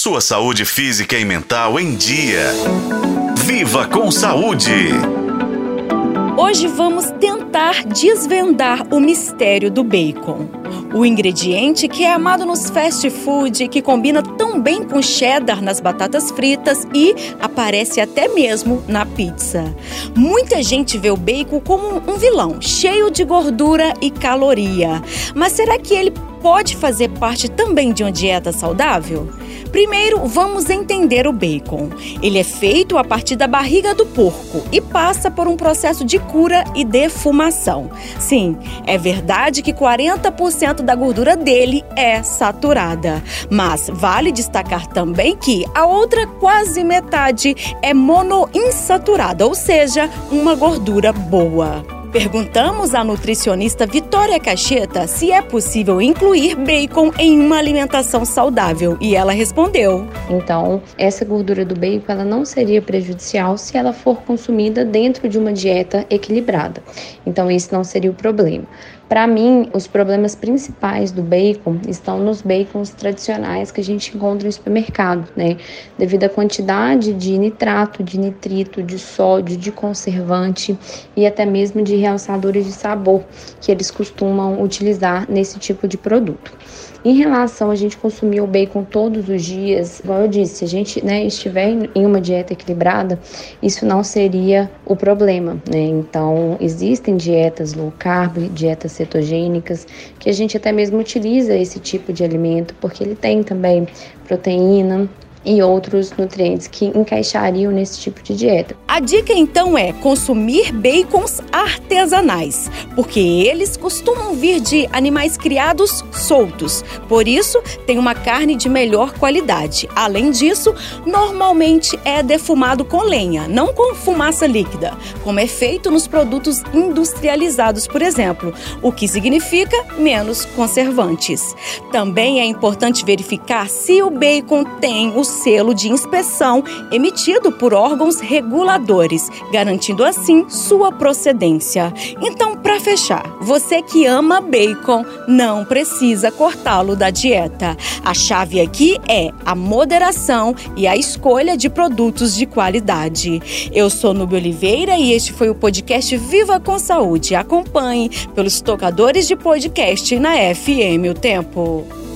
Sua saúde física e mental em dia. Viva com saúde! Hoje vamos tentar desvendar o mistério do bacon. O ingrediente que é amado nos fast food, que combina tão bem com cheddar nas batatas fritas e aparece até mesmo na pizza. Muita gente vê o bacon como um vilão, cheio de gordura e caloria. Mas será que ele pode fazer parte também de uma dieta saudável? Primeiro, vamos entender o bacon. Ele é feito a partir da barriga do porco e passa por um processo de cura e defumação. Sim, é verdade que 40% da gordura dele é saturada, mas vale destacar também que a outra quase metade é monoinsaturada, ou seja, uma gordura boa. Perguntamos à nutricionista Vitória Cacheta se é possível incluir bacon em uma alimentação saudável e ela respondeu: Então, essa gordura do bacon ela não seria prejudicial se ela for consumida dentro de uma dieta equilibrada. Então, isso não seria o problema. Para mim, os problemas principais do bacon estão nos bacons tradicionais que a gente encontra no supermercado, né? Devido à quantidade de nitrato, de nitrito, de sódio, de conservante e até mesmo de realçadores de sabor que eles costumam utilizar nesse tipo de produto. Em relação a gente consumir o bacon todos os dias, como eu disse, se a gente né, estiver em uma dieta equilibrada, isso não seria o problema, né? Então, existem dietas low carb, dietas cetogênicas, que a gente até mesmo utiliza esse tipo de alimento, porque ele tem também proteína, e outros nutrientes que encaixariam nesse tipo de dieta. A dica então é consumir bacons artesanais, porque eles costumam vir de animais criados soltos, por isso tem uma carne de melhor qualidade. Além disso, normalmente é defumado com lenha, não com fumaça líquida, como é feito nos produtos industrializados, por exemplo, o que significa menos conservantes. Também é importante verificar se o bacon tem o selo de inspeção emitido por órgãos reguladores, garantindo assim sua procedência. Então, para fechar, você que ama bacon não precisa cortá-lo da dieta. A chave aqui é a moderação e a escolha de produtos de qualidade. Eu sou Nubia Oliveira e este foi o podcast Viva com Saúde. Acompanhe pelos tocadores de podcast na FM O Tempo.